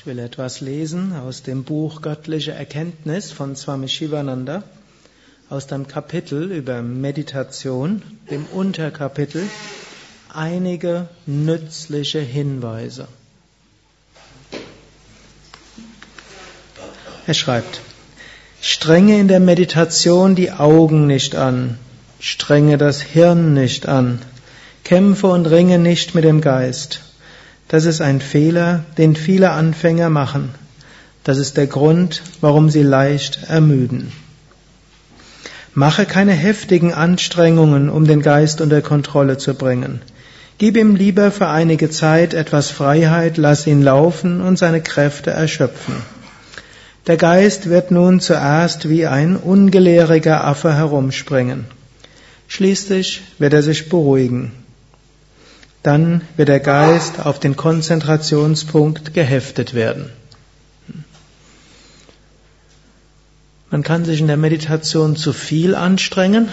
Ich will etwas lesen aus dem Buch Göttliche Erkenntnis von Swami Shivananda, aus dem Kapitel über Meditation, dem Unterkapitel Einige nützliche Hinweise. Er schreibt, strenge in der Meditation die Augen nicht an, strenge das Hirn nicht an, kämpfe und ringe nicht mit dem Geist. Das ist ein Fehler, den viele Anfänger machen. Das ist der Grund, warum sie leicht ermüden. Mache keine heftigen Anstrengungen, um den Geist unter Kontrolle zu bringen. Gib ihm lieber für einige Zeit etwas Freiheit, lass ihn laufen und seine Kräfte erschöpfen. Der Geist wird nun zuerst wie ein ungelehriger Affe herumspringen. Schließlich wird er sich beruhigen. Dann wird der Geist auf den Konzentrationspunkt geheftet werden. Man kann sich in der Meditation zu viel anstrengen,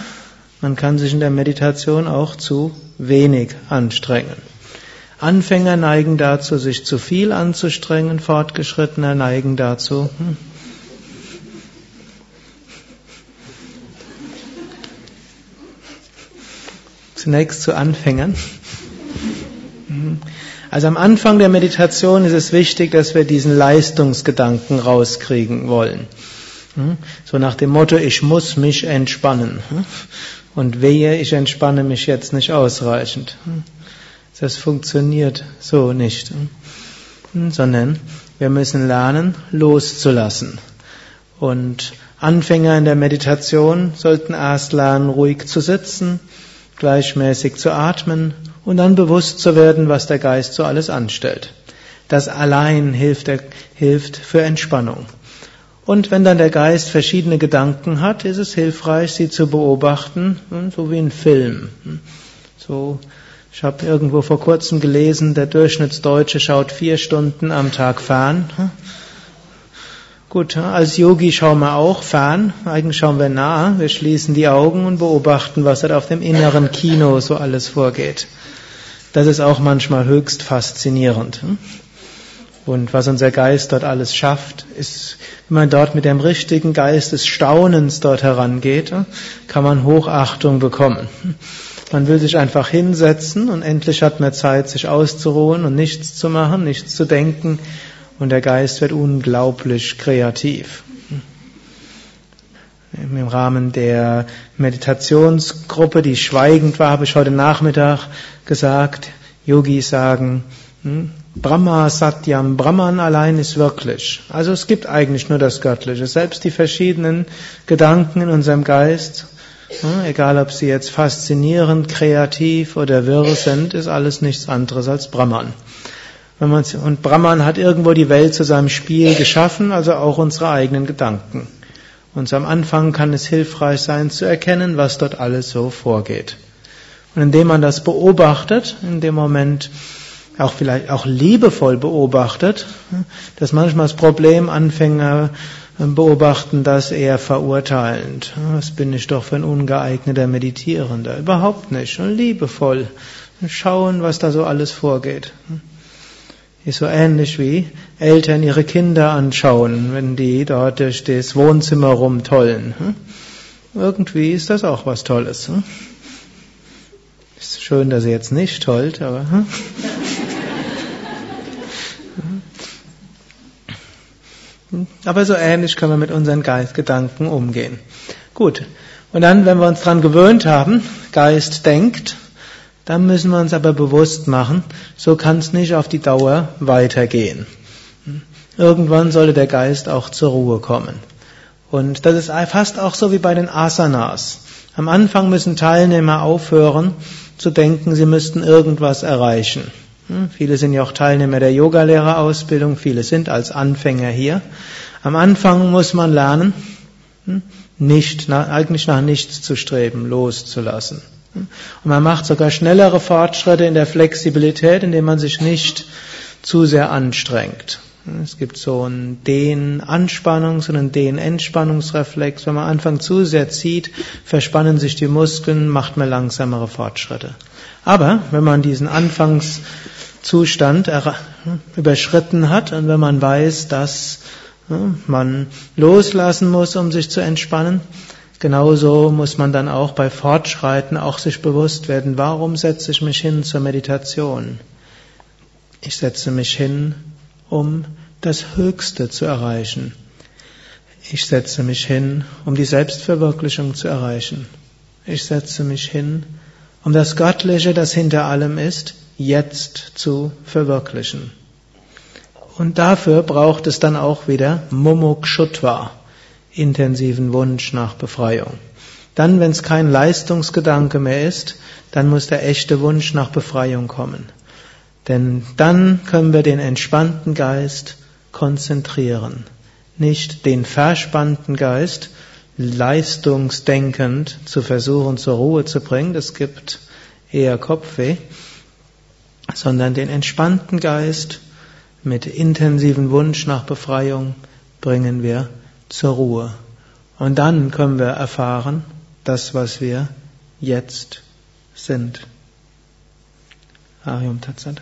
man kann sich in der Meditation auch zu wenig anstrengen. Anfänger neigen dazu, sich zu viel anzustrengen, Fortgeschrittene neigen dazu. Hm. Zunächst zu Anfängern. Also am Anfang der Meditation ist es wichtig, dass wir diesen Leistungsgedanken rauskriegen wollen. Hm? So nach dem Motto, ich muss mich entspannen. Hm? Und wehe, ich entspanne mich jetzt nicht ausreichend. Hm? Das funktioniert so nicht. Sondern wir müssen lernen, loszulassen. Und Anfänger in der Meditation sollten erst lernen, ruhig zu sitzen, gleichmäßig zu atmen und dann bewusst zu werden, was der Geist so alles anstellt. Das allein hilft, hilft für Entspannung. Und wenn dann der Geist verschiedene Gedanken hat, ist es hilfreich, sie zu beobachten, hm, so wie ein Film. Hm. So, ich habe irgendwo vor kurzem gelesen, der Durchschnittsdeutsche schaut vier Stunden am Tag fern. Gut, als Yogi schauen wir auch fern, eigentlich schauen wir nah, wir schließen die Augen und beobachten, was da auf dem inneren Kino so alles vorgeht. Das ist auch manchmal höchst faszinierend. Hm? Und was unser Geist dort alles schafft, ist, wenn man dort mit dem richtigen Geist des Staunens dort herangeht, hm, kann man Hochachtung bekommen. Man will sich einfach hinsetzen und endlich hat man Zeit, sich auszuruhen und nichts zu machen, nichts zu denken und der Geist wird unglaublich kreativ. Im Rahmen der Meditationsgruppe, die schweigend war, habe ich heute Nachmittag gesagt, Yogis sagen, hm, Brahma Satyam, Brahman allein ist wirklich. Also es gibt eigentlich nur das Göttliche. Selbst die verschiedenen Gedanken in unserem Geist, hm, egal ob sie jetzt faszinierend, kreativ oder wirr sind, ist alles nichts anderes als Brahman. Und Brahman hat irgendwo die Welt zu seinem Spiel geschaffen, also auch unsere eigenen Gedanken. Und so am Anfang kann es hilfreich sein zu erkennen, was dort alles so vorgeht. Und indem man das beobachtet, in dem Moment auch vielleicht auch liebevoll beobachtet, dass manchmal das Problem Anfänger beobachten das eher verurteilend. Was bin ich doch für ein ungeeigneter Meditierender? Überhaupt nicht. Und liebevoll schauen, was da so alles vorgeht. Ist so ähnlich wie Eltern ihre Kinder anschauen, wenn die dort durch das Wohnzimmer rumtollen. Hm? Irgendwie ist das auch was Tolles. Hm? Ist schön, dass sie jetzt nicht tollt, aber. Hm? Aber so ähnlich können wir mit unseren Geistgedanken umgehen. Gut. Und dann, wenn wir uns daran gewöhnt haben, Geist denkt, dann müssen wir uns aber bewusst machen, so kann es nicht auf die Dauer weitergehen. Irgendwann sollte der Geist auch zur Ruhe kommen. Und das ist fast auch so wie bei den Asanas. Am Anfang müssen Teilnehmer aufhören zu denken, sie müssten irgendwas erreichen. Hm, viele sind ja auch Teilnehmer der Yogalehrerausbildung, viele sind als Anfänger hier. Am Anfang muss man lernen, hm, nicht, eigentlich nach nichts zu streben, loszulassen. Und man macht sogar schnellere Fortschritte in der Flexibilität, indem man sich nicht zu sehr anstrengt. Es gibt so einen Dehn-Anspannungs- und einen Dehn-Entspannungsreflex. Wenn man anfängt zu sehr zieht, verspannen sich die Muskeln, macht man langsamere Fortschritte. Aber wenn man diesen Anfangszustand überschritten hat und wenn man weiß, dass hm, man loslassen muss, um sich zu entspannen, genauso muss man dann auch bei Fortschreiten auch sich bewusst werden, warum setze ich mich hin zur Meditation? Ich setze mich hin, um das Höchste zu erreichen. Ich setze mich hin, um die Selbstverwirklichung zu erreichen. Ich setze mich hin, um das Göttliche, das hinter allem ist, jetzt zu verwirklichen. Und dafür braucht es dann auch wieder Mumukshutva, intensiven Wunsch nach Befreiung. Dann, wenn es kein Leistungsgedanke mehr ist, dann muss der echte Wunsch nach Befreiung kommen. Denn dann können wir den entspannten Geist konzentrieren. Nicht den verspannten Geist leistungsdenkend zu versuchen zur Ruhe zu bringen, das gibt eher Kopfweh, sondern den entspannten Geist mit intensiven Wunsch nach Befreiung bringen wir zur Ruhe. Und dann können wir erfahren, das, was wir jetzt sind. Arium Tatsat.